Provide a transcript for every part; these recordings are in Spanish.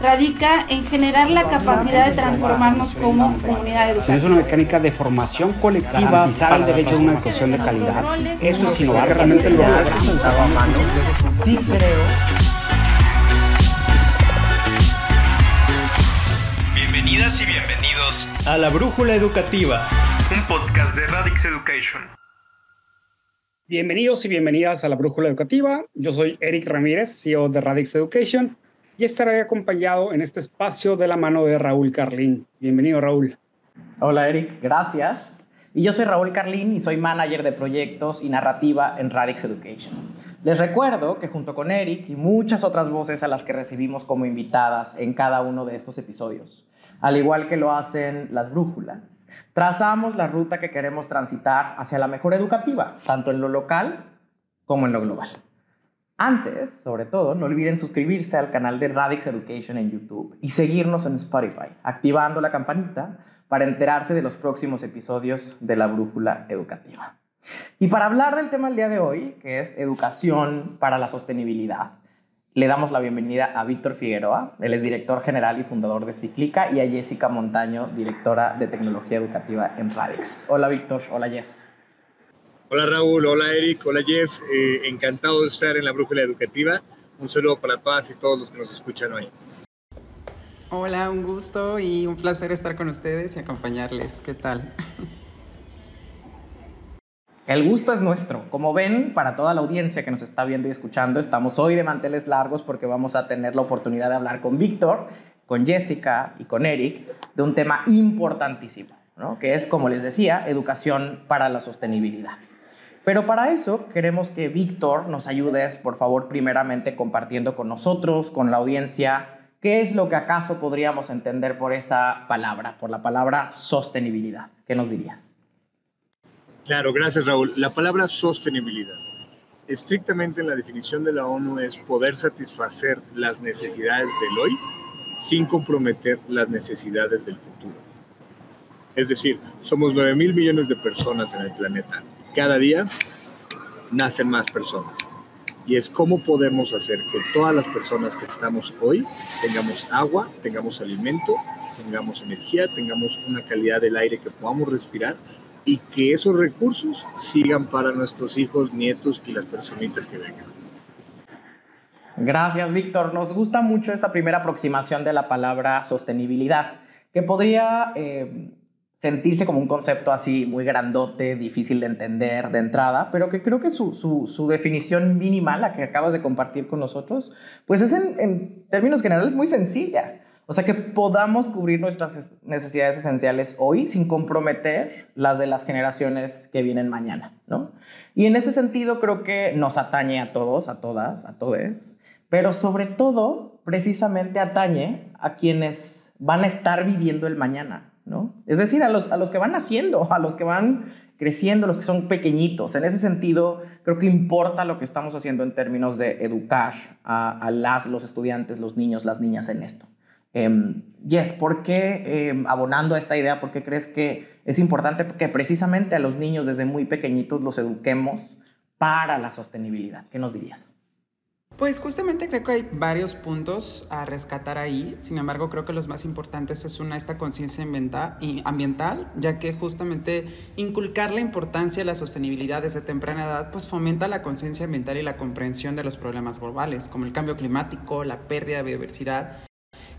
radica en generar la capacidad de transformarnos como comunidad educativa. Es una mecánica de formación colectiva para el derecho a una educación de calidad. Eso es innovar, realmente lo Sí creo. Bienvenidas y bienvenidos a La Brújula Educativa, un podcast de Radix Education. Bienvenidos y bienvenidas a La Brújula Educativa. Yo soy Eric Ramírez, CEO de Radix Education, y estaré acompañado en este espacio de la mano de Raúl Carlín. Bienvenido, Raúl. Hola, Eric. Gracias. Y yo soy Raúl Carlín y soy manager de proyectos y narrativa en Radix Education. Les recuerdo que junto con Eric y muchas otras voces a las que recibimos como invitadas en cada uno de estos episodios, al igual que lo hacen las brújulas, trazamos la ruta que queremos transitar hacia la mejor educativa, tanto en lo local como en lo global. Antes, sobre todo, no olviden suscribirse al canal de Radix Education en YouTube y seguirnos en Spotify, activando la campanita para enterarse de los próximos episodios de la Brújula Educativa. Y para hablar del tema del día de hoy, que es educación para la sostenibilidad, le damos la bienvenida a Víctor Figueroa, él es director general y fundador de Ciclica, y a Jessica Montaño, directora de tecnología educativa en Radix. Hola Víctor, hola Jess. Hola Raúl, hola Eric, hola Jess, eh, encantado de estar en la Brújula Educativa. Un saludo para todas y todos los que nos escuchan hoy. Hola, un gusto y un placer estar con ustedes y acompañarles. ¿Qué tal? El gusto es nuestro. Como ven, para toda la audiencia que nos está viendo y escuchando, estamos hoy de manteles largos porque vamos a tener la oportunidad de hablar con Víctor, con Jessica y con Eric de un tema importantísimo, ¿no? que es, como les decía, educación para la sostenibilidad. Pero para eso queremos que Víctor nos ayudes, por favor, primeramente compartiendo con nosotros, con la audiencia, qué es lo que acaso podríamos entender por esa palabra, por la palabra sostenibilidad. ¿Qué nos dirías? Claro, gracias Raúl. La palabra sostenibilidad, estrictamente en la definición de la ONU, es poder satisfacer las necesidades del hoy sin comprometer las necesidades del futuro. Es decir, somos 9 mil millones de personas en el planeta. Cada día nacen más personas. Y es cómo podemos hacer que todas las personas que estamos hoy tengamos agua, tengamos alimento, tengamos energía, tengamos una calidad del aire que podamos respirar y que esos recursos sigan para nuestros hijos, nietos y las personitas que vengan. Gracias, Víctor. Nos gusta mucho esta primera aproximación de la palabra sostenibilidad, que podría eh, sentirse como un concepto así muy grandote, difícil de entender de entrada, pero que creo que su, su, su definición mínima, la que acabas de compartir con nosotros, pues es en, en términos generales muy sencilla. O sea, que podamos cubrir nuestras necesidades esenciales hoy sin comprometer las de las generaciones que vienen mañana, ¿no? Y en ese sentido creo que nos atañe a todos, a todas, a todos, pero sobre todo precisamente atañe a quienes van a estar viviendo el mañana, Es decir, a los, a los que van naciendo, a los que van creciendo, los que son pequeñitos. En ese sentido, creo que importa lo que estamos haciendo en términos de educar a, las, los estudiantes, los niños, las niñas en esto. Um, yes, ¿por qué, em, abonando a esta idea, por qué crees que es importante que precisamente a los niños desde muy pequeñitos los eduquemos para la sostenibilidad? ¿Qué nos dirías? Pues justamente creo que hay varios puntos a rescatar ahí, sin embargo creo que los más importantes es una, esta conciencia ambiental, ya que justamente inculcar la importancia de la sostenibilidad desde temprana edad, pues fomenta la conciencia ambiental y la comprensión de los problemas globales, como el cambio climático, la pérdida de biodiversidad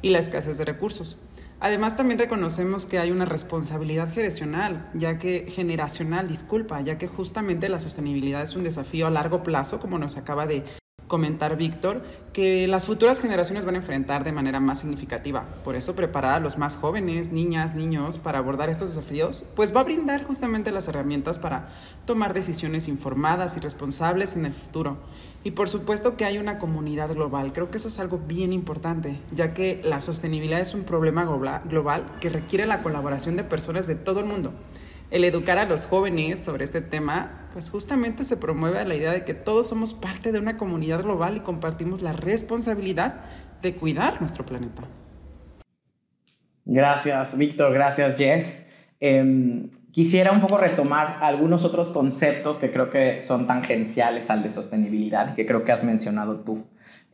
y la escasez de recursos. Además, también reconocemos que hay una responsabilidad generacional, ya que generacional, disculpa, ya que justamente la sostenibilidad es un desafío a largo plazo, como nos acaba de comentar Víctor, que las futuras generaciones van a enfrentar de manera más significativa. Por eso preparar a los más jóvenes, niñas, niños, para abordar estos desafíos, pues va a brindar justamente las herramientas para tomar decisiones informadas y responsables en el futuro. Y por supuesto que hay una comunidad global. Creo que eso es algo bien importante, ya que la sostenibilidad es un problema global que requiere la colaboración de personas de todo el mundo el educar a los jóvenes sobre este tema, pues justamente se promueve la idea de que todos somos parte de una comunidad global y compartimos la responsabilidad de cuidar nuestro planeta. Gracias, Víctor. Gracias, Jess. Em, quisiera un poco retomar algunos otros conceptos que creo que son tangenciales al de sostenibilidad y que creo que has mencionado tú.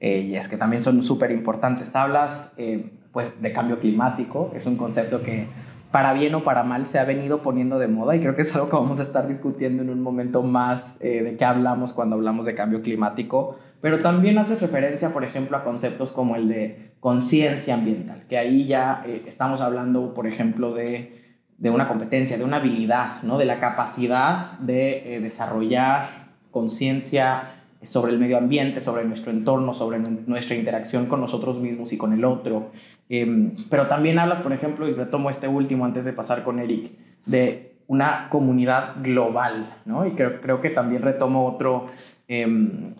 eh, y es que también son súper importantes. Hablas eh, pues, de cambio climático, es un concepto que para bien o para mal se ha venido poniendo de moda y creo que es algo que vamos a estar discutiendo en un momento más eh, de qué hablamos cuando hablamos de cambio climático, pero también hace referencia, por ejemplo, a conceptos como el de conciencia ambiental, que ahí ya estamos hablando, por ejemplo, de, de, una competencia, de una habilidad, ¿no? de la capacidad de desarrollar conciencia sobre el medio ambiente, sobre nuestro entorno, sobre nuestra interacción con nosotros mismos y con el otro. Em, pero también hablas, por ejemplo, y retomo este último antes de pasar con Eric, de una comunidad global, ¿no? Y creo, que también retomo otro, em,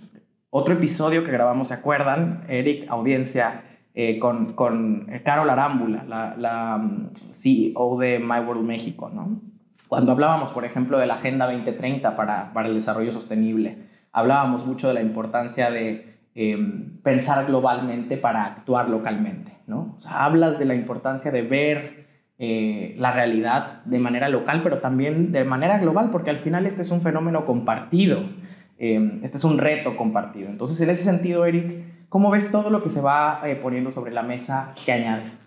otro episodio que grabamos, ¿se acuerdan? Eric, audiencia, eh, con, con Carol Arámbula, la, la mm, CEO de My World México, ¿no? Cuando hablábamos, por ejemplo, de la Agenda 2030 para, para el desarrollo sostenible, hablábamos mucho de la importancia de em, pensar globalmente para actuar localmente, ¿no? O sea, hablas de la importancia de ver eh, la realidad de manera local, pero también de manera global, porque al final este es un fenómeno compartido, em, este es un reto compartido. Entonces, en ese sentido, Eric, ¿cómo ves todo lo que se va eh, poniendo sobre la mesa que añades?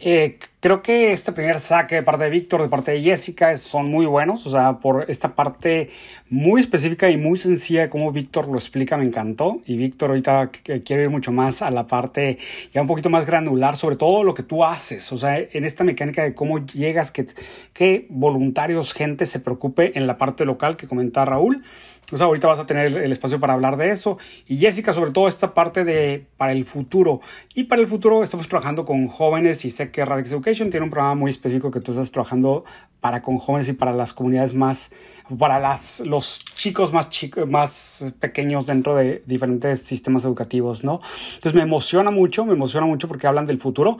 Eh, creo que este primer saque de parte de Víctor, de parte de Jessica, son muy buenos. O sea, por esta parte muy específica y muy sencilla de cómo Víctor lo explica, me encantó. Y Víctor ahorita quiere ir mucho más a la parte ya un poquito más granular sobre todo lo que tú haces. O sea, en esta mecánica de cómo llegas, que, que voluntarios, gente se preocupe en la parte local que comenta Raúl. Entonces ahorita vas a tener el espacio para hablar de eso. Y Jessica, sobre todo esta parte de para el futuro. Y para el futuro estamos trabajando con jóvenes y sé que Radix Education tiene un programa muy específico que tú estás trabajando para con jóvenes y para las comunidades más, para las, los chicos más, chicos, más pequeños dentro de diferentes sistemas educativos, ¿no? Entonces me emociona mucho, me emociona mucho porque hablan del futuro,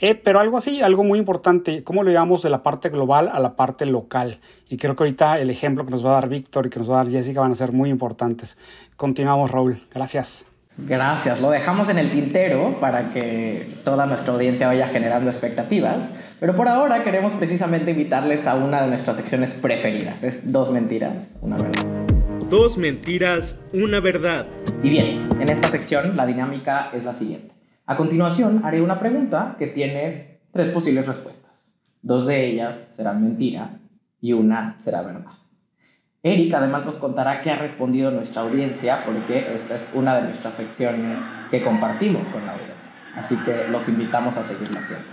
eh, pero algo así, algo muy importante, ¿cómo lo llevamos de la parte global a la parte local? Y creo que ahorita el ejemplo que nos va a dar Víctor y que nos va a dar Jessica van a ser muy importantes. Continuamos, Raúl. Gracias. Gracias. Lo dejamos en el tintero para que toda nuestra audiencia vaya generando expectativas. Pero por ahora queremos precisamente invitarles a una de nuestras secciones preferidas. Es dos mentiras, una verdad. Dos mentiras, una verdad. Y bien, en esta sección la dinámica es la siguiente. A continuación haré una pregunta que tiene tres posibles respuestas. Dos de ellas serán mentira y una será verdad. Eric además nos contará qué ha respondido nuestra audiencia, porque esta es una de nuestras secciones que compartimos con la audiencia. Así que los invitamos a seguirla haciendo.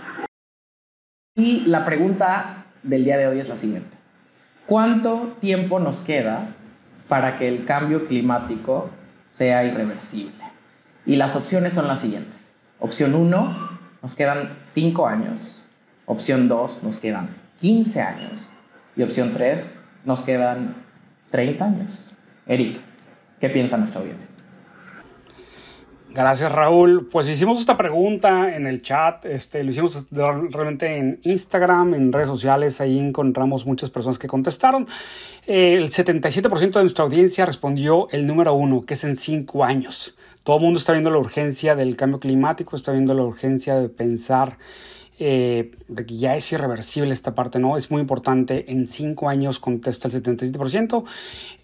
Y la pregunta del día de hoy es la siguiente. ¿Cuánto tiempo nos queda para que el cambio climático sea irreversible? Y las opciones son las siguientes. Opción 1, nos quedan 5 años. Opción 2, nos quedan 15 años. Y opción 3, nos quedan 30 años. Eric, ¿qué piensa nuestra audiencia? Gracias Raúl. Pues hicimos esta pregunta en el chat, este, lo hicimos realmente en Instagram, en redes sociales, ahí encontramos muchas personas que contestaron. El 77% de nuestra audiencia respondió el número uno, que es en cinco años. Todo el mundo está viendo la urgencia del cambio climático, está viendo la urgencia de pensar eh, de que ya es irreversible esta parte, ¿no? Es muy importante. En cinco años contesta el 77%.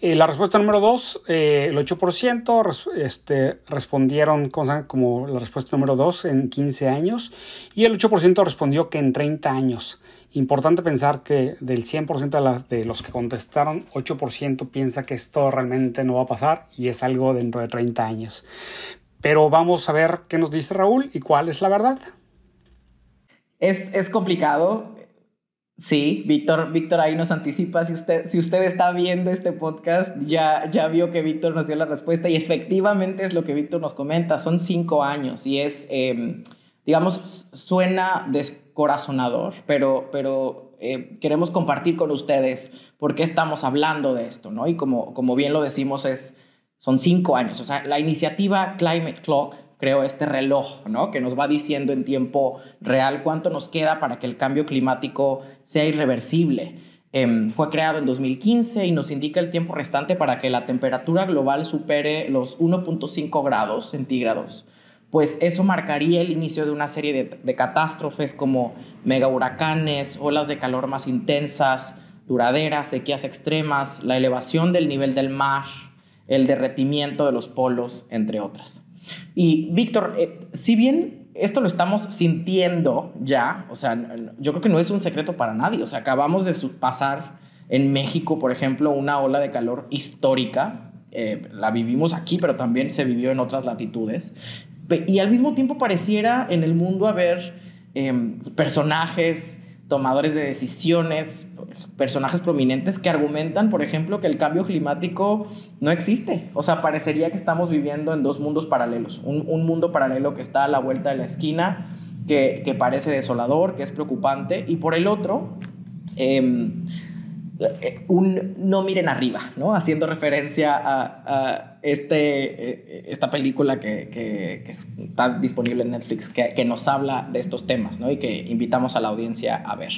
Eh, la respuesta número dos, eh, el 8% este, respondieron como, como la respuesta número dos en 15 años y el 8% respondió que en 30 años. Importante pensar que del 100% de, la, de los que contestaron, 8% piensa que esto realmente no va a pasar y es algo dentro de 30 años. Pero vamos a ver qué nos dice Raúl y cuál es la verdad. Es, es complicado. Sí, Víctor, Víctor ahí nos anticipa. Si usted, si usted está viendo este podcast, ya, ya vio que Víctor nos dio la respuesta y efectivamente es lo que Víctor nos comenta. Son cinco años y es, em, digamos, suena descorazonador, pero, pero eh, queremos compartir con ustedes por qué estamos hablando de esto, ¿no? Y como, como bien lo decimos, es, son cinco años. O sea, la iniciativa Climate Clock creo, este reloj, ¿no? Que nos va diciendo en tiempo real cuánto nos queda para que el cambio climático sea irreversible. Em, fue creado en 2015 y nos indica el tiempo restante para que la temperatura global supere los 1.5 grados centígrados. Pues eso marcaría el inicio de una serie de, de catástrofes como mega huracanes, olas de calor más intensas, duraderas, sequías extremas, la elevación del nivel del mar, el derretimiento de los polos, entre otras. Y Víctor, eh, si bien esto lo estamos sintiendo ya, o sea, yo creo que no es un secreto para nadie, o sea, acabamos de pasar en México, por ejemplo, una ola de calor histórica, eh, la vivimos aquí, pero también se vivió en otras latitudes, y al mismo tiempo pareciera en el mundo haber em, personajes, tomadores de decisiones, personajes prominentes que argumentan, por ejemplo, que el cambio climático no existe. O sea, parecería que estamos viviendo en dos mundos paralelos. Un, mundo paralelo que está a la vuelta de la esquina, que, parece desolador, que es preocupante, y por el otro, em, eh, un no miren arriba, ¿no? Haciendo referencia a, este, eh, esta película que, está disponible en Netflix, que, nos habla de estos temas, ¿no? Y que invitamos a la audiencia a ver.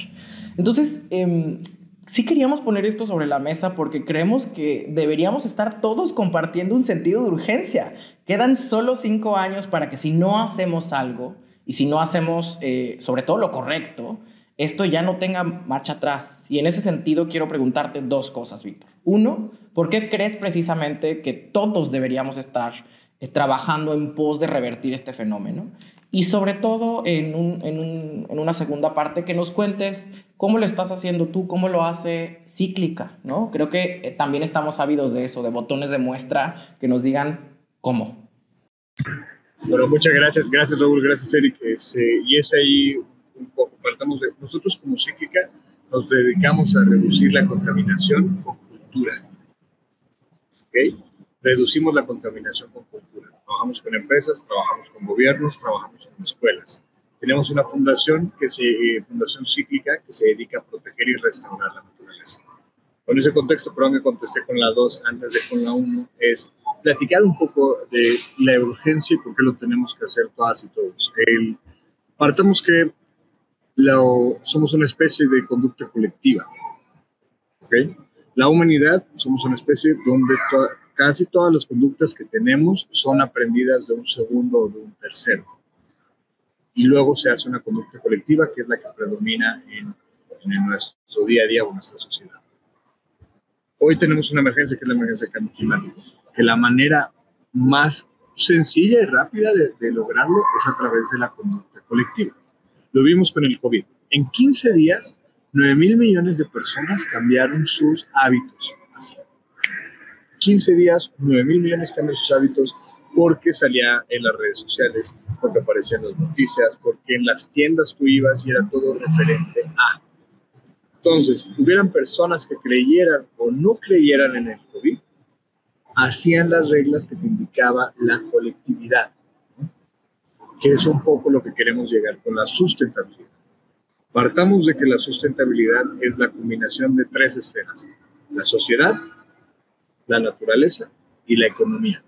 Entonces, em, sí queríamos poner esto sobre la mesa porque creemos que deberíamos estar todos compartiendo un sentido de urgencia. Quedan solo cinco años para que si no hacemos algo y si no hacemos eh, sobre todo lo correcto, esto ya no tenga marcha atrás. Y en ese sentido quiero preguntarte dos cosas, Víctor. Uno, ¿por qué crees precisamente que todos deberíamos estar eh, trabajando en pos de revertir este fenómeno? Y sobre todo, en, una segunda parte, que nos cuentes cómo lo estás haciendo tú, cómo lo hace Cíclica, ¿no? Creo que eh, también estamos ávidos de eso, de botones de muestra que nos digan cómo. Bueno, muchas gracias, gracias Raúl, gracias Eric. Este, y es ahí un poco, partamos de, nosotros como Cíclica nos dedicamos a reducir la contaminación con cultura. ¿Ok? Reducimos la contaminación con cultura trabajamos con empresas, trabajamos con gobiernos, trabajamos con escuelas. Tenemos una fundación, que se, eh, Fundación Cíclica, que se dedica a proteger y restaurar la naturaleza. Con ese contexto, perdón que contesté con la 2 antes de con la 1, es platicar un poco de la urgencia y por qué lo tenemos que hacer todas y todos. El, partamos que lo, somos una especie de conducta colectiva. ¿okay? La humanidad somos una especie donde casi todas las conductas que tenemos son aprendidas de un segundo o de un tercero. Y luego se hace una conducta colectiva que es la que predomina en, en nuestro día a día o en nuestra sociedad. Hoy tenemos una emergencia que es la emergencia del cambio climático, que la manera más sencilla y rápida de, de, lograrlo es a través de la conducta colectiva. Lo vimos con el COVID. En 15 días, 9 mil millones de personas cambiaron sus hábitos. Así. 15 días, 9 mil millones cambian sus hábitos porque salía en las redes sociales, porque aparecían las noticias, porque en las tiendas tú ibas y era todo referente a. Entonces, hubieran personas que creyeran o no creyeran en el COVID, hacían las reglas que te indicaba la colectividad, que es un poco lo que queremos llegar con la sustentabilidad. Partamos de que la sustentabilidad es la combinación de tres esferas, la sociedad, la naturaleza y la economía.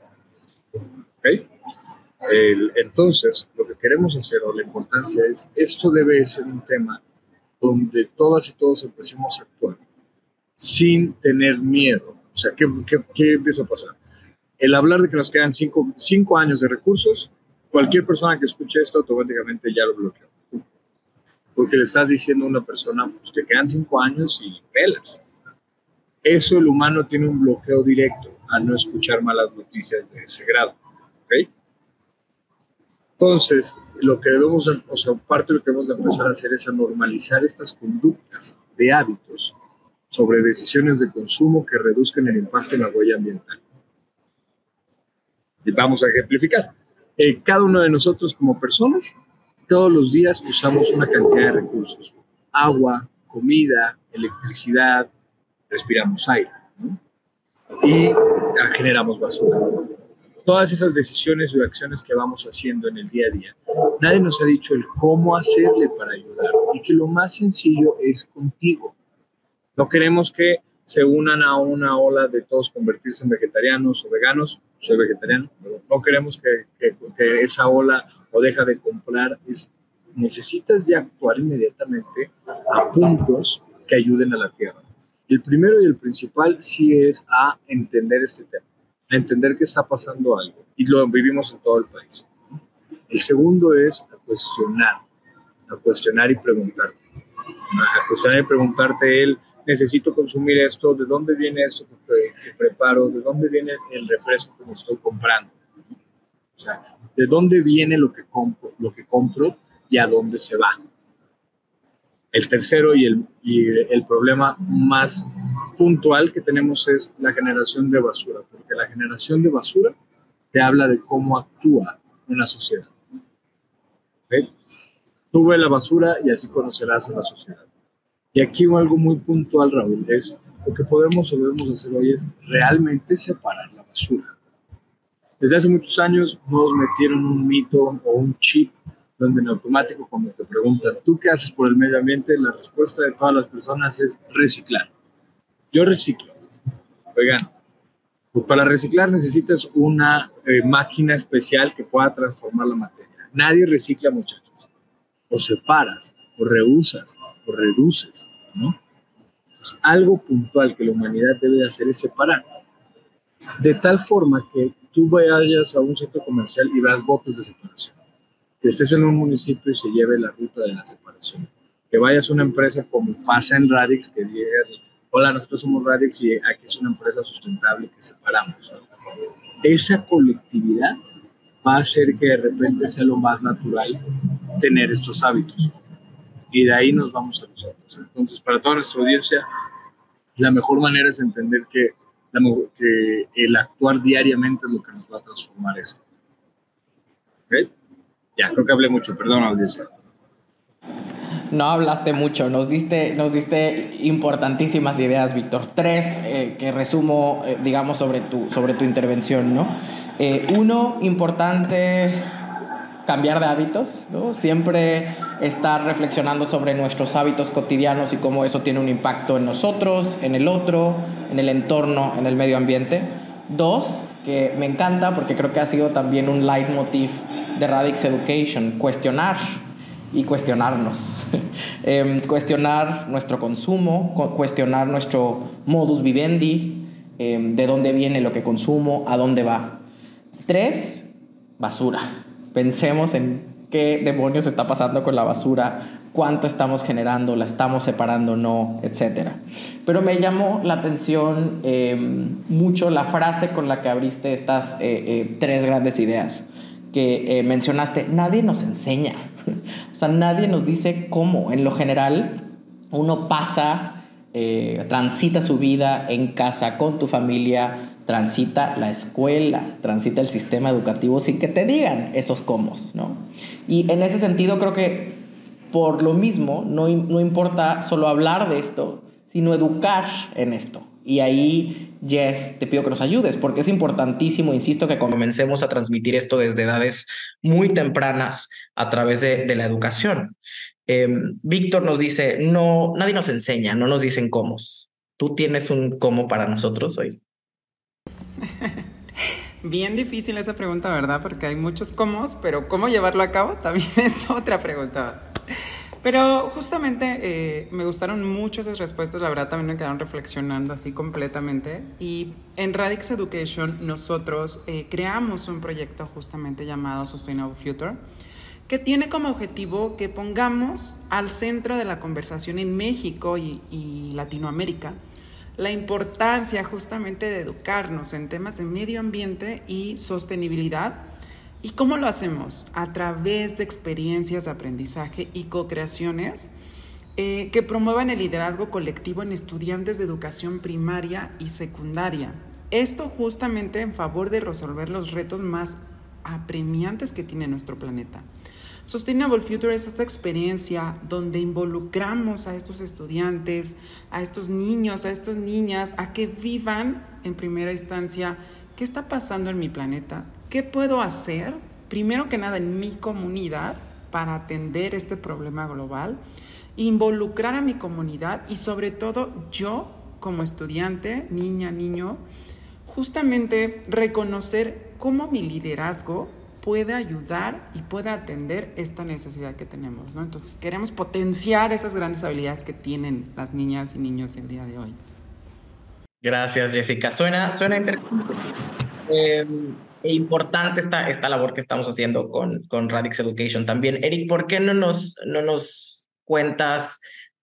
Entonces, lo que queremos hacer o la importancia es, esto debe ser un tema donde todas y todos empecemos a actuar sin tener miedo. O sea, ¿qué, empieza a pasar? El hablar de que nos quedan cinco, años de recursos, cualquier persona que escuche esto automáticamente ya lo bloqueó. Porque le estás diciendo a una persona, pues te quedan cinco años y pelas eso el humano tiene un bloqueo directo a no escuchar malas noticias de ese grado. ¿okay? Entonces, lo que debemos, o sea, parte de lo que debemos de empezar a hacer es a normalizar estas conductas de hábitos sobre decisiones de consumo que reduzcan el impacto en la huella ambiental. Y vamos a ejemplificar. Eh, cada uno de nosotros como personas, todos los días usamos una cantidad de recursos. Agua, comida, electricidad, respiramos aire y generamos basura. Todas esas decisiones y acciones que vamos haciendo en el día a día, nadie nos ha dicho el cómo hacerle para ayudar y que lo más sencillo es contigo. No queremos que se unan a una ola de todos convertirse en vegetarianos o veganos. Soy vegetariano, pero no queremos que, que, esa ola o deja de comprar. Es, necesitas ya actuar inmediatamente a puntos que ayuden a la tierra. El primero y el principal sí es a entender este tema, a entender que está pasando algo y lo vivimos en todo el país. El segundo es a cuestionar, a cuestionar y preguntarte. A cuestionar y preguntarte él, necesito consumir esto, ¿de dónde viene esto que, preparo? ¿De dónde viene el refresco que me estoy comprando? O sea, de dónde viene lo que compro, lo que compro y a dónde se va. El tercero y el, y el problema más puntual que tenemos es la generación de basura, porque la generación de basura te habla de cómo actúa una sociedad. Tú ves la basura y así conocerás a la sociedad. Y aquí algo muy puntual, Raúl, es lo que podemos o debemos hacer hoy es realmente separar la basura. Desde hace muchos años nos metieron un mito o un chip donde en automático cuando te preguntan, ¿tú qué haces por el medio ambiente? La respuesta de todas las personas es reciclar. Yo reciclo. Oigan, pues para reciclar necesitas una eh, máquina especial que pueda transformar la materia. Nadie recicla, muchachos. O separas, o reusas, reduces, ¿no? Algo puntual que la humanidad debe hacer es separar. De tal forma que tú vayas a un centro comercial y veas botes de separación. Que estés en un municipio y se lleve la ruta de la separación. Que vayas a una empresa como pasa en Radix, que diga, hola, nosotros somos Radix y aquí es una empresa sustentable que separamos. Esa colectividad va a hacer que de repente sea lo más natural tener estos hábitos. Y de ahí nos vamos a nosotros. Entonces, para toda nuestra audiencia, la mejor manera es entender que, que el actuar diariamente es lo que nos va a transformar eso. ¿Okay? Ya, creo que hablé mucho, perdón, audiencia. No hablaste mucho, nos diste, nos diste importantísimas ideas, Víctor. Tres eh, que resumo, eh, digamos, sobre tu, sobre tu intervención, ¿no? Eh, uno, importante cambiar de hábitos, ¿no? Siempre estar reflexionando sobre nuestros hábitos cotidianos y cómo eso tiene un impacto en nosotros, en el otro, en el entorno, en el medio ambiente. Dos, que me encanta porque creo que ha sido también un leitmotiv de Radix Education, cuestionar y cuestionarnos. eh, cuestionar nuestro consumo, cuestionar nuestro modus vivendi, eh, de dónde viene lo que consumo, a dónde va. Tres, basura. Pensemos en qué demonios está pasando con la basura, cuánto estamos generando, la estamos separando, no, etc. Pero me llamó la atención eh, mucho la frase con la que abriste estas eh, eh, tres grandes ideas que eh, mencionaste. Nadie nos enseña, o sea, nadie nos dice cómo. En lo general, uno pasa, transita su vida en casa con tu familia, transita la escuela, transita el sistema educativo sin que te digan esos cómo, ¿no? Y en ese sentido creo que por lo mismo no, no importa solo hablar de esto, sino educar en esto. Y ahí, Jess, te pido que nos ayudes, porque es importantísimo, insisto, que comencemos a transmitir esto desde edades muy tempranas a través de, de la educación. Eh, Víctor nos dice, no, nadie nos enseña, no nos dicen cómo. ¿Tú tienes un cómo para nosotros hoy? Bien difícil esa pregunta, ¿verdad? Porque hay muchos cómo, pero cómo llevarlo a cabo también es otra pregunta. Pero justamente eh, me gustaron mucho esas respuestas, la verdad también me quedaron reflexionando así completamente. Y en Radix Education nosotros eh, creamos un proyecto justamente llamado Sustainable Future, que tiene como objetivo que pongamos al centro de la conversación en México y, y Latinoamérica la importancia justamente de educarnos en temas de medio ambiente y sostenibilidad. ¿Y cómo lo hacemos? A través de experiencias de aprendizaje y co-creaciones eh, que promuevan el liderazgo colectivo en estudiantes de educación primaria y secundaria. Esto justamente en favor de resolver los retos más apremiantes que tiene nuestro planeta. Sustainable Future es esta experiencia donde involucramos a estos estudiantes, a estos niños, a estas niñas, a que vivan en primera instancia qué está pasando en mi planeta, qué puedo hacer, primero que nada en mi comunidad, para atender este problema global, involucrar a mi comunidad y sobre todo yo como estudiante, niña, niño, justamente reconocer cómo mi liderazgo puede ayudar y puede atender esta necesidad que tenemos, ¿no? Entonces queremos potenciar esas grandes habilidades que tienen las niñas y niños el día de hoy. Gracias, Jessica. Suena, suena interesante. Eh, e importante esta, esta labor que estamos haciendo con, con Radix Education también. Eric, ¿por qué no nos, no nos cuentas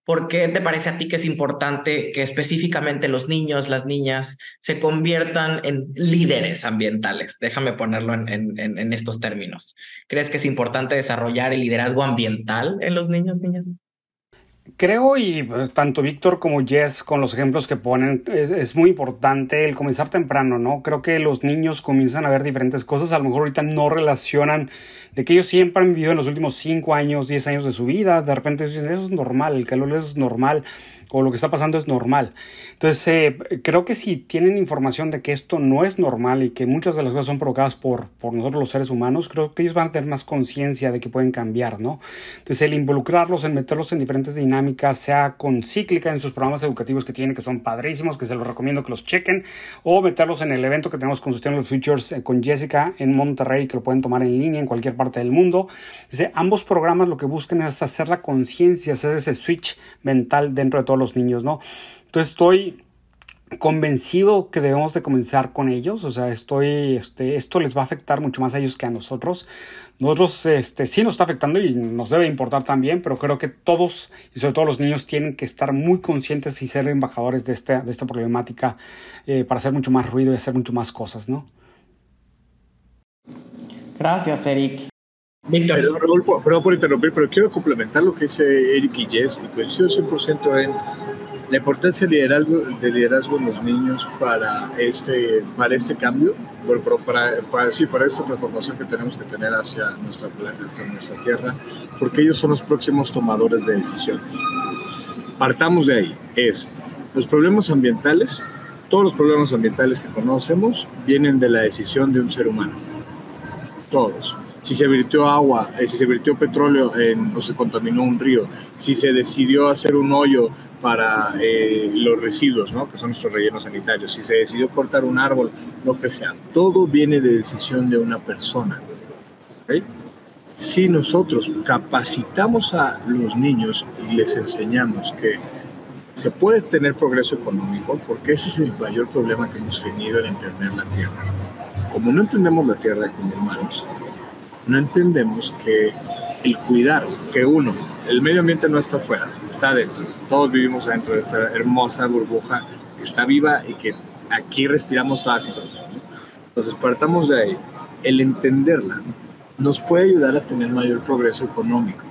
¿por qué te parece a ti que es importante que específicamente los niños, las niñas, se conviertan en líderes ambientales? Déjame ponerlo en, estos términos. ¿Crees que es importante desarrollar el liderazgo ambiental en los niños, niñas? Creo, y pues, tanto Víctor como Jess, con los ejemplos que ponen, es, muy importante el comenzar temprano, ¿no? Creo que los niños comienzan a ver diferentes cosas, a lo mejor ahorita no relacionan de que ellos siempre han vivido en los últimos 5 años, 10 años de su vida, de repente dicen, eso es normal, el calor es normal, o lo que está pasando es normal. Entonces, eh, creo que si tienen información de que esto no es normal y que muchas de las cosas son provocadas por, por nosotros los seres humanos, creo que ellos van a tener más conciencia de que pueden cambiar, ¿no? Entonces, el involucrarlos, en meterlos en diferentes dinámicas, sea con cíclica en sus programas educativos que tienen, que son padrísimos, que se los recomiendo que los chequen, o meterlos en el evento que tenemos con Sustainable Futures eh, con Jessica en Monterrey, que lo pueden tomar en línea en cualquier parte del mundo. Dice, ambos programas lo que buscan es hacer la conciencia, hacer ese switch mental dentro de los niños, ¿no? Entonces estoy convencido que debemos de comenzar con ellos, o sea, estoy, este, esto les va a afectar mucho más a ellos que a nosotros. Nosotros, este, sí nos está afectando y nos debe importar también, pero creo que todos, y sobre todo los niños, tienen que estar muy conscientes y ser embajadores de esta, de esta problemática eh, para hacer mucho más ruido y hacer mucho más cosas, ¿no? Gracias, Eric. Víctor. Perdón, por interrumpir, pero quiero complementar lo que dice Eric Jess y coincido 100% en la importancia del liderazgo, de liderazgo en los niños para este, para este cambio, para, para, sí, para esta transformación que tenemos que tener hacia nuestra, hacia nuestra tierra, porque ellos son los próximos tomadores de decisiones. Partamos de ahí, es los problemas ambientales, todos los problemas ambientales que conocemos vienen de la decisión de un ser humano, todos si se vertió agua, eh, si se vertió petróleo en, o se contaminó un río, si se decidió hacer un hoyo para eh, los residuos, ¿no? que son nuestros rellenos sanitarios, si se decidió cortar un árbol, lo que sea, todo viene de decisión de una persona. Si nosotros capacitamos a los niños y les enseñamos que se puede tener progreso económico, porque ese es el mayor problema que hemos tenido en entender la Tierra. Como no entendemos la Tierra como humanos, no entendemos que el cuidar, que uno, el medio ambiente no está afuera, está dentro. Todos vivimos dentro de esta hermosa burbuja que está viva y que aquí respiramos todas y todos. Entonces, partamos de ahí. El entenderla nos puede ayudar a tener mayor progreso económico.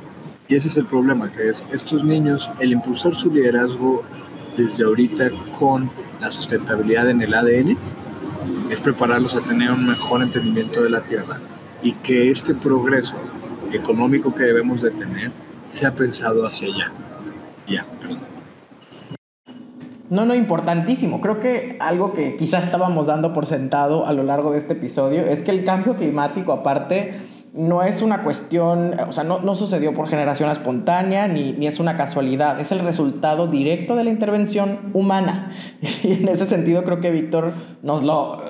Y ese es el problema, que es estos niños, el impulsar su liderazgo desde ahorita con la sustentabilidad en el ADN, es prepararlos a tener un mejor entendimiento de la Tierra y que este progreso económico que debemos de tener sea pensado hacia allá. Ya, perdón. No, no, importantísimo. Creo que algo que quizás estábamos dando por sentado a lo largo de este episodio es que el cambio climático, aparte, no es una cuestión, o sea, no, no sucedió por generación espontánea ni, ni, es una casualidad, es el resultado directo de la intervención humana. Y en ese sentido creo que Víctor nos lo,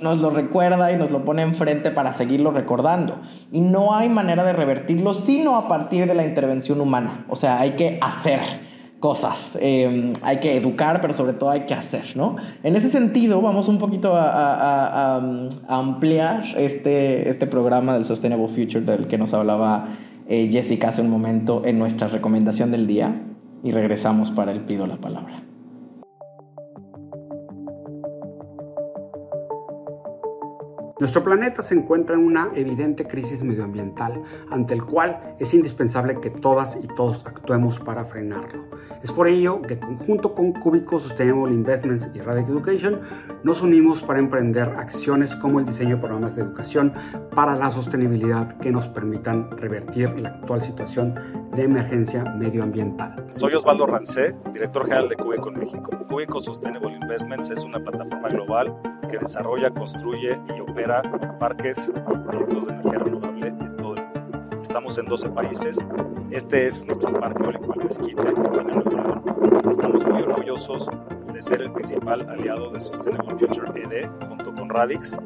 nos lo recuerda y nos lo pone enfrente para seguirlo recordando. Y no hay manera de revertirlo sino a partir de la intervención humana. O sea, hay que hacer cosas, em, hay que educar, pero sobre todo hay que hacer, ¿no? En ese sentido, vamos un poquito a, ampliar este, este programa del Sustainable Future del que nos hablaba eh, Jessica hace un momento en nuestra recomendación del día y regresamos para el pido la palabra. Nuestro planeta se encuentra en una evidente crisis medioambiental, ante el cual es indispensable que todas y todos actuemos para frenarlo. Es por ello que conjunto con Cubico Sustainable Investments y Radic Education nos unimos para emprender acciones como el diseño de programas de educación para la sostenibilidad que nos permitan revertir la actual situación de emergencia medioambiental. Soy Osvaldo Rancé, director general de Cubico en México. Cubico Sustainable Investments es una plataforma global que desarrolla, construye y opera parques y proyectos de energía renovable en todo el mundo. Estamos en 12 países. Este es nuestro parque eólico El Mezquite, en Estamos muy orgullosos de ser el principal aliado de Sustainable Future ED junto con Radix.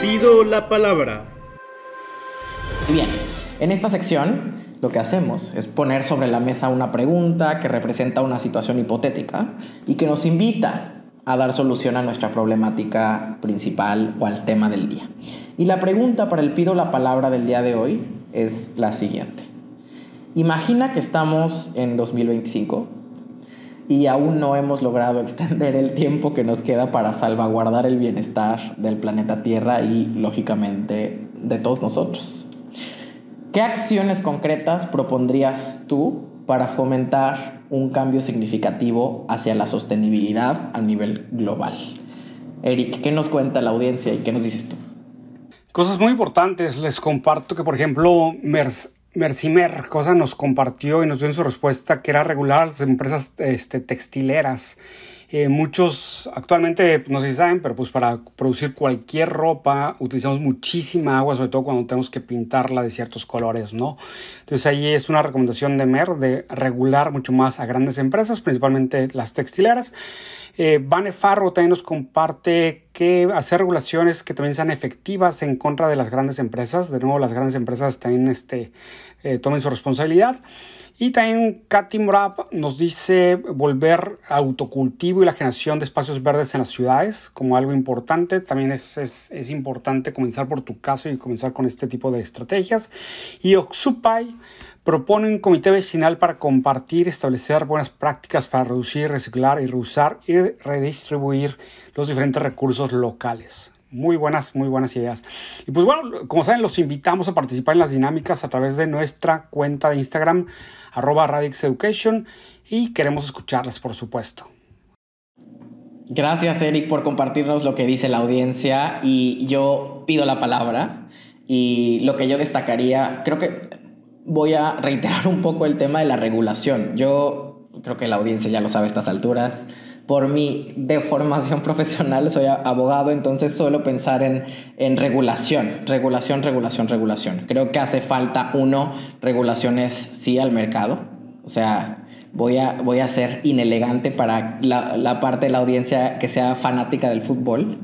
Pido la palabra. Bien, en esta sección lo que hacemos es poner sobre la mesa una pregunta que representa una situación hipotética y que nos invita a dar solución a nuestra problemática principal o al tema del día. Y la pregunta para el pido la palabra del día de hoy es la siguiente. Imagina que estamos en 2025 y aún no hemos logrado extender el tiempo que nos queda para salvaguardar el bienestar del planeta Tierra y, lógicamente, de todos nosotros. ¿Qué acciones concretas propondrías tú para fomentar un cambio significativo hacia la sostenibilidad a nivel global? Eric, ¿qué nos cuenta la audiencia y qué nos dices tú? Cosas muy importantes. Les comparto que, por ejemplo, Mercimer Cosa nos compartió y nos dio en su respuesta que era regular las empresas este, textileras eh, muchos actualmente, no sé si saben, pero pues para producir cualquier ropa utilizamos muchísima agua, sobre todo cuando tenemos que pintarla de ciertos colores, ¿no? Entonces ahí es una recomendación de MER de regular mucho más a grandes empresas, principalmente las textileras. Eh, Bane Farro también nos comparte que hacer regulaciones que también sean efectivas en contra de las grandes empresas. De nuevo, las grandes empresas también este, eh, tomen su responsabilidad. Y también Katy nos dice volver autocultivo y la generación de espacios verdes en las ciudades como algo importante. También es, es, es importante comenzar por tu casa y comenzar con este tipo de estrategias. Y Oxupay propone un comité vecinal para compartir, establecer buenas prácticas para reducir, reciclar y reusar y redistribuir los diferentes recursos locales. Muy buenas, muy buenas ideas. Y pues bueno, como saben, los invitamos a participar en las dinámicas a través de nuestra cuenta de Instagram arroba Radix Education y queremos escucharles, por supuesto. Gracias, Eric, por compartirnos lo que dice la audiencia y yo pido la palabra y lo que yo destacaría, creo que voy a reiterar un poco el tema de la regulación. Yo creo que la audiencia ya lo sabe a estas alturas. Por mi deformación profesional soy abogado, entonces suelo pensar en, en regulación, regulación, regulación, regulación. Creo que hace falta, uno, regulaciones sí al mercado, o sea, voy a, voy a ser inelegante para la, la, parte de la audiencia que sea fanática del fútbol,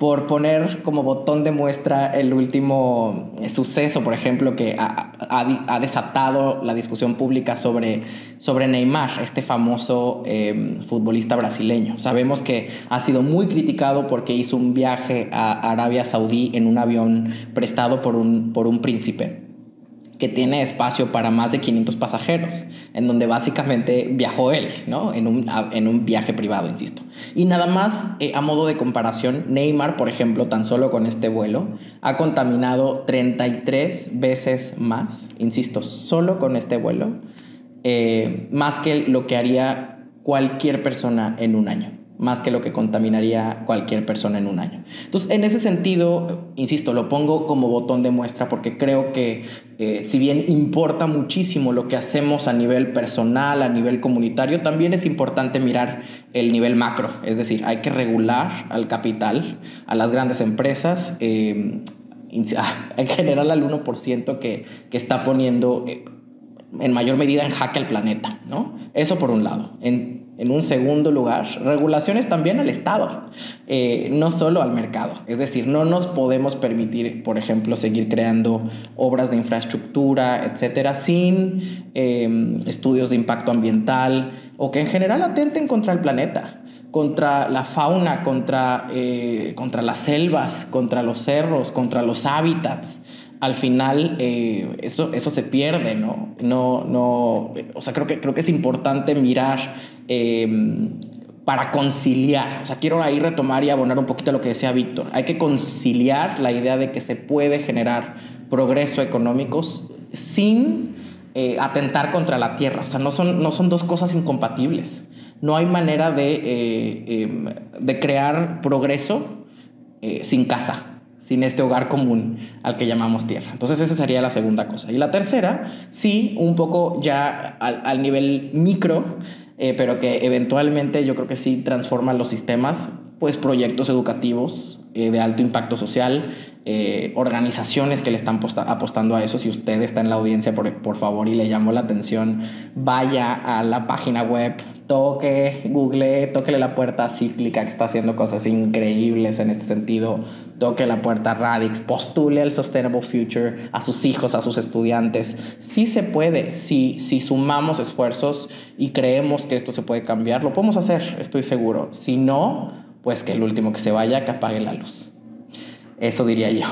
por poner como botón de muestra el último eh, suceso, por ejemplo, que ha, ha, desatado la discusión pública sobre, sobre Neymar, este famoso eh, futbolista brasileño. Sabemos que ha sido muy criticado porque hizo un viaje a Arabia Saudí en un avión prestado por un, por un príncipe que tiene espacio para más de 500 pasajeros, en donde básicamente viajó él, ¿no? En un, en un viaje privado, insisto. Y nada más, eh, a modo de comparación, Neymar, por ejemplo, tan solo con este vuelo, ha contaminado 33 veces más, insisto, solo con este vuelo, eh, más que lo que haría cualquier persona en un año más que lo que contaminaría cualquier persona en un año. Entonces, en ese sentido, insisto, lo pongo como botón de muestra porque creo que eh, si bien importa muchísimo lo que hacemos a nivel personal, a nivel comunitario, también es importante mirar el nivel macro, es decir, hay que regular al capital, a las grandes empresas. Eh, en general al 1% que, que está poniendo eh, en mayor medida en jaque al planeta, ¿no? Eso por un lado. En en un segundo lugar, regulaciones también al Estado, eh, no solo al mercado. Es decir, no nos podemos permitir, por ejemplo, seguir creando obras de infraestructura, etcétera, sin em, estudios de impacto ambiental o que en general atenten contra el planeta contra la fauna, contra, eh, contra las selvas, contra los cerros, contra los hábitats al final eh, eso, eso se pierde, ¿no? No, no, o sea, creo que, creo que es importante mirar em, para conciliar, o sea, quiero ahí retomar y abonar un poquito lo que decía Víctor, hay que conciliar la idea de que se puede generar progreso económico sin eh, atentar contra la tierra, o sea, no son, no son dos cosas incompatibles, no hay manera de, eh, em, de crear progreso sin casa, sin este hogar común al que llamamos tierra. Entonces esa sería la segunda cosa. Y la tercera, sí, un poco ya al, nivel micro, eh, pero que eventualmente yo creo que sí transforma los sistemas, pues proyectos educativos eh, de alto impacto social, eh, organizaciones que le están apostando a eso. Si usted está en la audiencia, por, por favor, y le llamó la atención, vaya a la página web, toque, google, tóquele la puerta Cíclica, que está haciendo cosas increíbles en este sentido toque la puerta Radix, postule el Sustainable Future a sus hijos, a sus estudiantes. Sí se puede, si, si sumamos esfuerzos y creemos que esto se puede cambiar, lo podemos hacer, estoy seguro. Si no, pues que el último que se vaya, que apague la luz. Eso diría yo.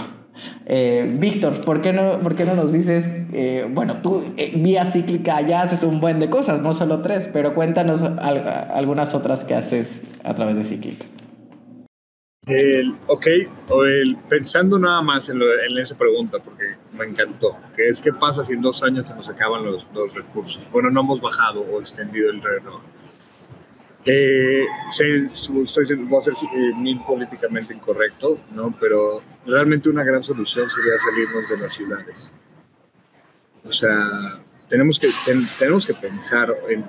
Eh, Víctor, ¿por, qué no, ¿por qué no nos dices, eh, bueno, tú eh, vía cíclica ya haces un buen de cosas, no solo tres, pero cuéntanos algunas otras que haces a través de cíclica. El, ok, o el, pensando nada más en, en, esa pregunta, porque me encantó, que es qué pasa si en dos años se nos acaban los, los recursos. Bueno, no hemos bajado o extendido el reloj. Eh, estoy, voy a ser eh, muy políticamente incorrecto, ¿no? pero realmente una gran solución sería salirnos de las ciudades. O sea, tenemos que, tenemos que pensar en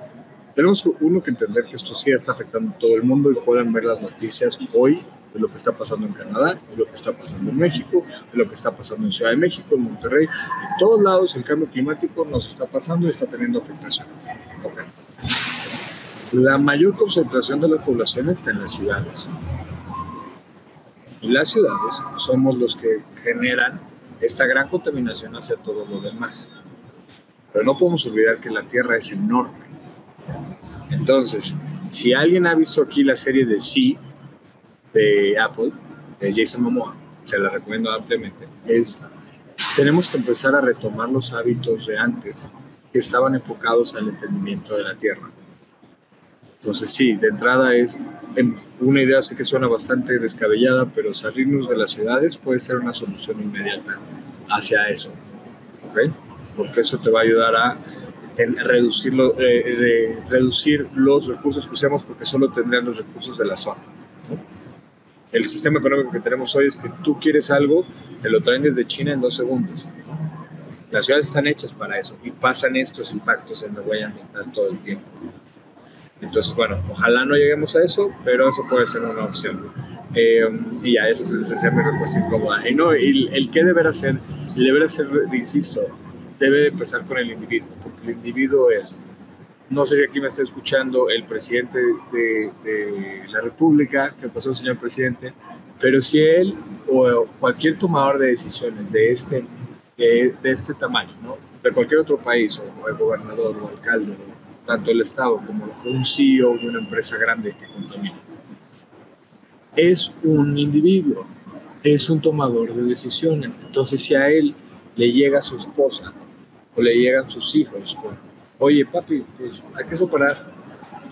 tenemos uno que entender que esto sí está afectando a todo el mundo y puedan ver las noticias hoy de lo que está pasando en Canadá, de lo que está pasando en México, de lo que está pasando en Ciudad de México, en Monterrey. En todos lados el cambio climático nos está pasando y está teniendo afectaciones. La mayor concentración de la población está en las ciudades. Y las ciudades somos los que generan esta gran contaminación hacia todo lo demás. Pero no podemos olvidar que la Tierra es enorme entonces, si alguien ha visto aquí la serie de Sí de Apple, de Jason Momoa, se la recomiendo ampliamente, es tenemos que empezar a retomar los hábitos de antes que estaban enfocados al entendimiento de la Tierra. Entonces sí, de entrada es una idea, sé que suena bastante descabellada, pero salirnos de las ciudades puede ser una solución inmediata hacia eso, ¿ok? Porque eso te va a ayudar a en reducirlo, eh, reducir los recursos que usamos porque solo tendrían los recursos de la zona. El sistema económico que tenemos hoy es que tú quieres algo, te lo traen desde China en dos segundos. Las ciudades están hechas para eso y pasan estos impactos en la huella ambiental todo el tiempo. Entonces, bueno, ojalá no lleguemos a eso, pero eso puede ser una opción. Eh, y ya, eso es mi respuesta. Y no, el, el qué hacer, insisto, debe empezar con el individuo, porque el individuo es, no sé si aquí me está escuchando el presidente de, la República, que pasó señor presidente, pero si él o cualquier tomador de decisiones de este, de, este tamaño, ¿no? de cualquier otro país, o, el gobernador o alcalde, tanto el Estado como un CEO de una empresa grande que contamina, es un individuo, es un tomador de decisiones. Entonces, si a él le llega su esposa o le llegan sus hijos oye papi, pues hay que separar.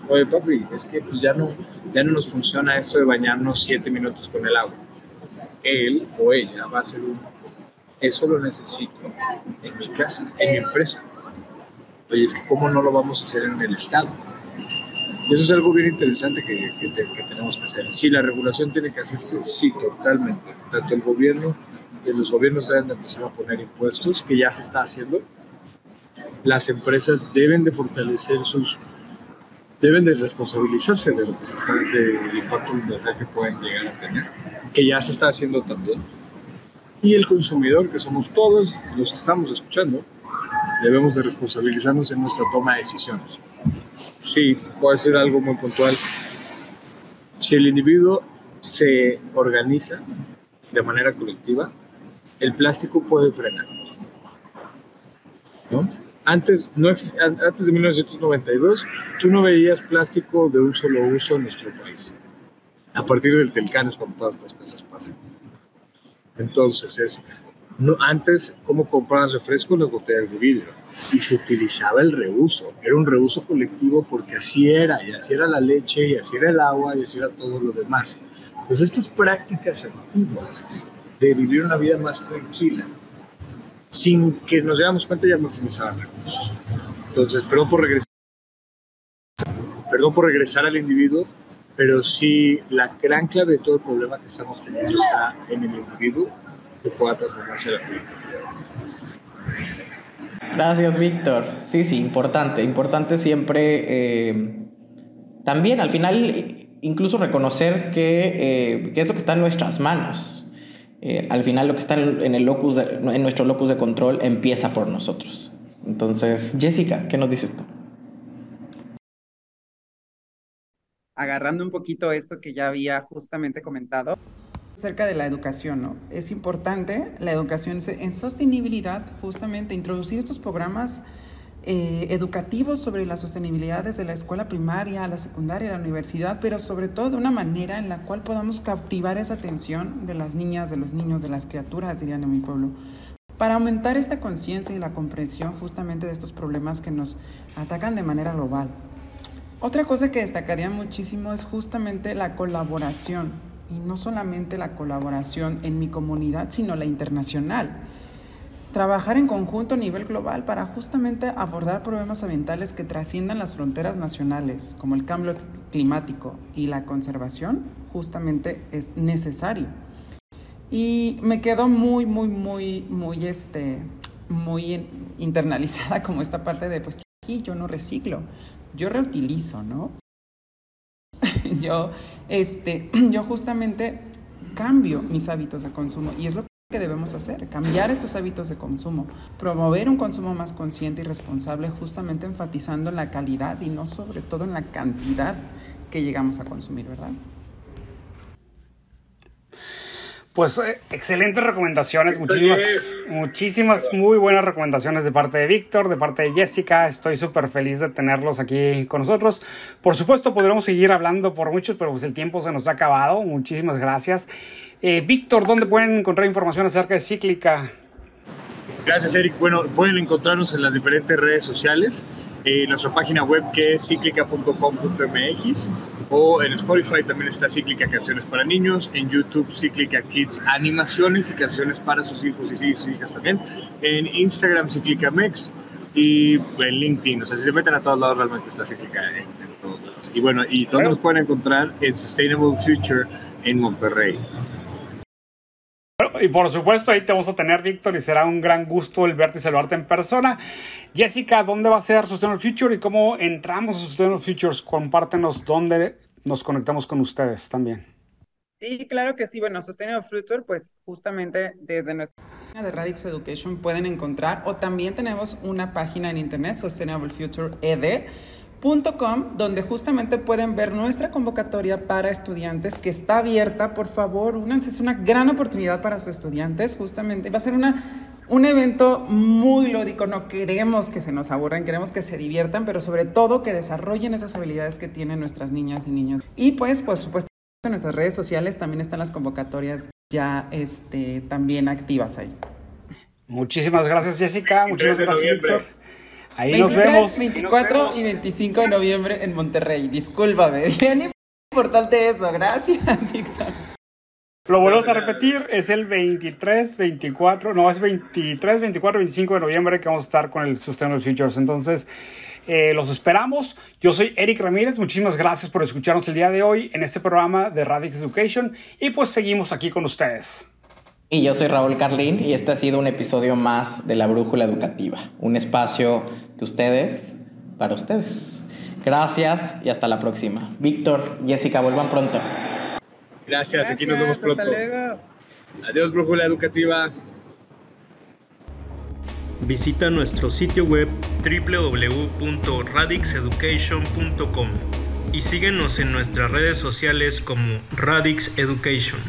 Oye papi, es que pues, ya no, ya no nos funciona esto de bañarnos siete minutos con el agua. Él o ella va a ser un, eso lo necesito en mi casa, en mi empresa. Oye, es que cómo no lo vamos a hacer en el Estado. Y eso es algo bien interesante que, que, tenemos que hacer. Sí, la regulación tiene que hacerse, sí, totalmente. Tanto el gobierno, que los gobiernos deben de empezar a poner impuestos, que ya se está haciendo, las empresas deben de fortalecer sus, deben de responsabilizarse de lo que se está, del impacto ambiental que pueden llegar a tener, que ya se está haciendo también. Y el consumidor, que somos todos los que estamos escuchando, debemos de responsabilizarnos en nuestra toma de decisiones. Sí, puede ser algo muy puntual. Si el individuo se organiza de manera colectiva, el plástico puede frenar. ¿no? Antes, no antes de 1992, tú no veías plástico de un solo uso en nuestro país. A partir del Telcán es cuando todas estas cosas pasan. Entonces, es, no, antes, ¿cómo comprabas refresco? Las botellas de vidrio. Y se utilizaba el reuso. Era un reuso colectivo porque así era. Y así era la leche, y así era el agua, y así era todo lo demás. Entonces, estas prácticas antiguas de vivir una vida más tranquila, sin que nos diéramos cuenta ya maximizaban recursos. Entonces, perdón por regresar, perdón por regresar al individuo, pero sí la gran clave de todo el problema que estamos teniendo está en el individuo que pueda transformarse la política. Gracias, Víctor. Sí, sí, importante. Importante siempre eh, también al final incluso reconocer que, eh, que es lo que está en nuestras manos eh, al final lo que está en, el locus en nuestro locus de control empieza por nosotros. Entonces, Jessica, ¿qué nos dices tú? Agarrando un poquito esto que ya había justamente comentado, acerca de la educación, ¿no? Es importante la educación en sostenibilidad, justamente introducir estos programas eh, educativos sobre la sostenibilidad desde la escuela primaria, la secundaria, la universidad, pero sobre todo de una manera en la cual podamos cautivar esa atención de las niñas, de los niños, de las criaturas, dirían en mi pueblo, para aumentar esta conciencia y la comprensión justamente de estos problemas que nos atacan de manera global. Otra cosa que destacaría muchísimo es justamente la colaboración, y no solamente la colaboración en mi comunidad, sino la internacional trabajar en conjunto a nivel global para justamente abordar problemas ambientales que trasciendan las fronteras nacionales, como el cambio climático y la conservación, justamente es necesario. Y me quedó muy, muy, muy, muy, este, muy internalizada como esta parte de, pues aquí yo no reciclo, yo reutilizo, ¿no? yo, este, yo justamente cambio mis hábitos de consumo y es lo que debemos hacer? Cambiar estos hábitos de consumo, promover un consumo más consciente y responsable, justamente enfatizando en la calidad y no sobre todo en la cantidad que llegamos a consumir, ¿verdad? Pues eh, excelentes recomendaciones, muchísimas, muchísimas muy buenas recomendaciones de parte de Víctor, de parte de Jessica. Estoy súper feliz de tenerlos aquí con nosotros. Por supuesto, podremos seguir hablando por muchos, pero pues el tiempo se nos ha acabado. Muchísimas gracias. Eh, Víctor, ¿dónde pueden encontrar información acerca de Cíclica? Gracias, Eric. Bueno, pueden encontrarnos en las diferentes redes sociales, en nuestra página web que es cíclica.com.mx o en Spotify también está Cíclica Canciones para Niños, en YouTube Cíclica Kids Animaciones y Canciones para sus hijos y sus hijas también, en Instagram Cíclica Mex y en LinkedIn. O sea, si se meten a todos lados realmente está Cíclica en, todos lados. Y bueno, ¿y dónde nos pueden encontrar? En Sustainable Future en Monterrey y por supuesto ahí te vamos a tener, Víctor, y será un gran gusto el verte y saludarte en persona. Jessica, ¿dónde va a ser Sustainable Future y cómo entramos a Sustainable Futures? Compártenos dónde nos conectamos con ustedes también. Sí, claro que sí. Bueno, Sustainable Future, pues justamente desde nuestra página de Radix Education pueden encontrar, o también tenemos una página en internet, Sustainable Future ED Com, donde justamente pueden ver nuestra convocatoria para estudiantes que está abierta. Por favor, únanse, es una gran oportunidad para sus estudiantes. Justamente va a ser una, un evento muy lúdico. No queremos que se nos aburran, queremos que se diviertan, pero sobre todo que desarrollen esas habilidades que tienen nuestras niñas y niños. Y pues, por supuesto, en nuestras redes sociales también están las convocatorias ya este, también activas ahí. Muchísimas gracias, Jessica. Muchísimas gracias, Víctor. Ahí nos vemos. 24 y 25 de noviembre en Monterrey. Discúlpame. Bien importante eso. Gracias, Víctor. Lo volvemos a repetir, es el 23, 24, no, es 23, 24, 25 de noviembre que vamos a estar con el Sustainable Futures. Entonces, eh, los esperamos. Yo soy Eric Ramírez, muchísimas gracias por escucharnos el día de hoy en este programa de Radix Education y pues seguimos aquí con ustedes. Y yo soy Raúl Carlín y este ha sido un episodio más de La Brújula Educativa, un espacio de ustedes para ustedes. Gracias y hasta la próxima. Víctor, Jessica, vuelvan pronto. Gracias, aquí nos vemos pronto. Adiós, Brújula Educativa. Visita nuestro sitio web www.radixeducation.com y síguenos en nuestras redes sociales como Radix Education.